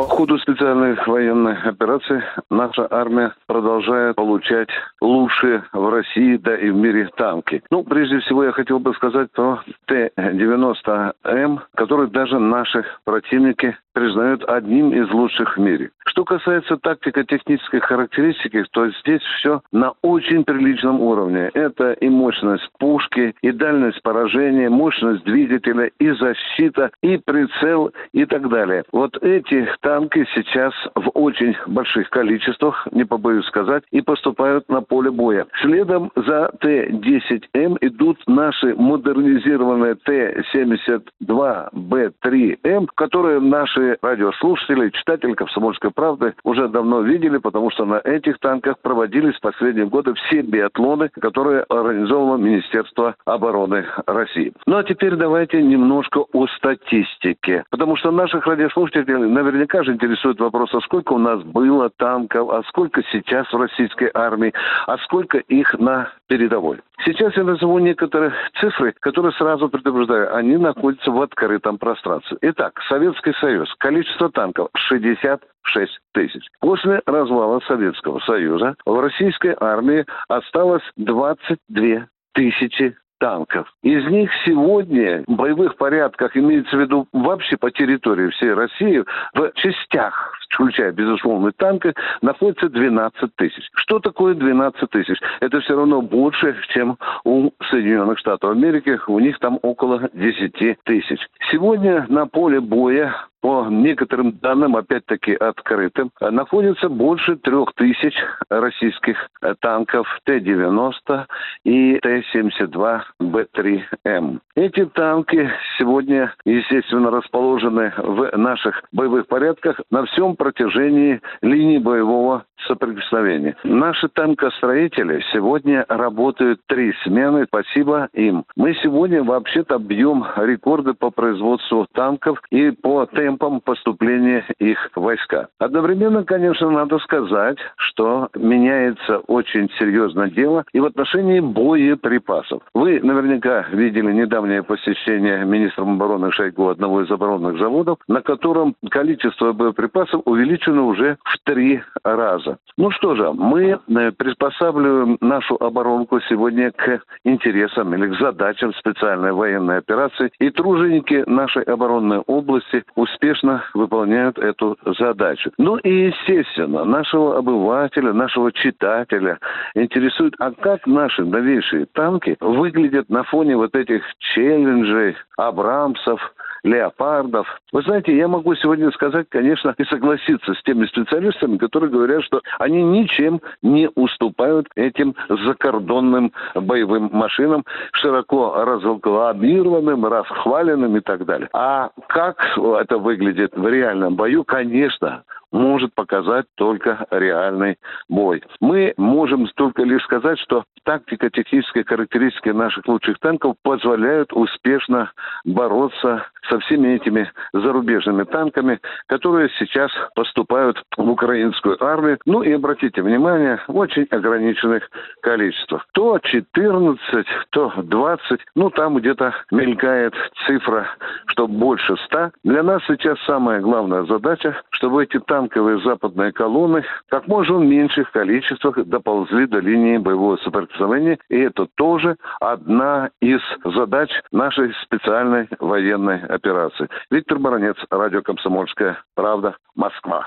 По ходу специальной военной операции наша армия продолжает получать лучшие в России, да и в мире танки. Ну, прежде всего, я хотел бы сказать про Т-90М, который даже наши противники признают одним из лучших в мире. Что касается тактико-технической характеристики, то здесь все на очень приличном уровне. Это и мощность пушки, и дальность поражения, мощность двигателя, и защита, и прицел, и так далее. Вот эти танки сейчас в очень больших количествах, не побоюсь сказать, и поступают на поле боя. Следом за Т-90М идут наши модернизированные Т-72Б3М, которые наши радиослушатели, читатели «Комсомольской правды» уже давно видели, потому что на этих танках проводились в последние годы все биатлоны, которые организовало Министерство обороны России. Ну а теперь давайте немножко о статистике, потому что наших радиослушателей наверняка же интересует вопрос, а сколько у нас было танков, а сколько сейчас в российской армии, а сколько их на передовой. Сейчас я назову некоторые цифры, которые сразу предупреждаю, они находятся в открытом пространстве. Итак, Советский Союз. Количество танков 66 тысяч. После развала Советского Союза в российской армии осталось 22 тысячи танков. Из них сегодня в боевых порядках, имеется в виду вообще по территории всей России, в частях, включая, безусловно, танки, находится 12 тысяч. Что такое 12 тысяч? Это все равно больше, чем у Соединенных Штатов Америки. У них там около 10 тысяч. Сегодня на поле боя по некоторым данным, опять-таки открытым, находится больше трех тысяч российских танков Т-90 и Т-72Б3М. Эти танки сегодня, естественно, расположены в наших боевых порядках на всем протяжении линии боевого соприкосновения. Наши танкостроители сегодня работают три смены, спасибо им. Мы сегодня вообще-то бьем рекорды по производству танков и по темпам поступления их войска. Одновременно, конечно, надо сказать, что меняется очень серьезное дело и в отношении боеприпасов. Вы наверняка видели недавнее посещение министром обороны Шойгу одного из оборонных заводов, на котором количество боеприпасов увеличено уже в три раза вопроса. Ну что же, мы э, приспосабливаем нашу оборонку сегодня к интересам или к задачам специальной военной операции, и труженики нашей оборонной области успешно выполняют эту задачу. Ну и, естественно, нашего обывателя, нашего читателя интересует, а как наши новейшие танки выглядят на фоне вот этих челленджей, Абрамсов, леопардов. Вы знаете, я могу сегодня сказать, конечно, и согласиться с теми специалистами, которые говорят, что они ничем не уступают этим закордонным боевым машинам, широко разрекламированным, расхваленным и так далее. А как это выглядит в реальном бою, конечно, может показать только реальный бой. Мы можем только лишь сказать, что тактико-технические характеристики наших лучших танков позволяют успешно бороться со всеми этими зарубежными танками, которые сейчас поступают в украинскую армию. Ну и обратите внимание, в очень ограниченных количествах. То 14, то 20, ну там где-то мелькает цифра, что больше 100. Для нас сейчас самая главная задача, чтобы эти танковые западные колонны как можно в меньших количествах доползли до линии боевого соприкосновения. И это тоже одна из задач нашей специальной военной операции. Виктор Баранец, радио «Комсомольская правда», Москва.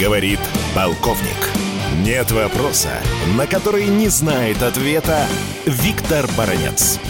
Говорит полковник. Нет вопроса, на который не знает ответа Виктор Баранец.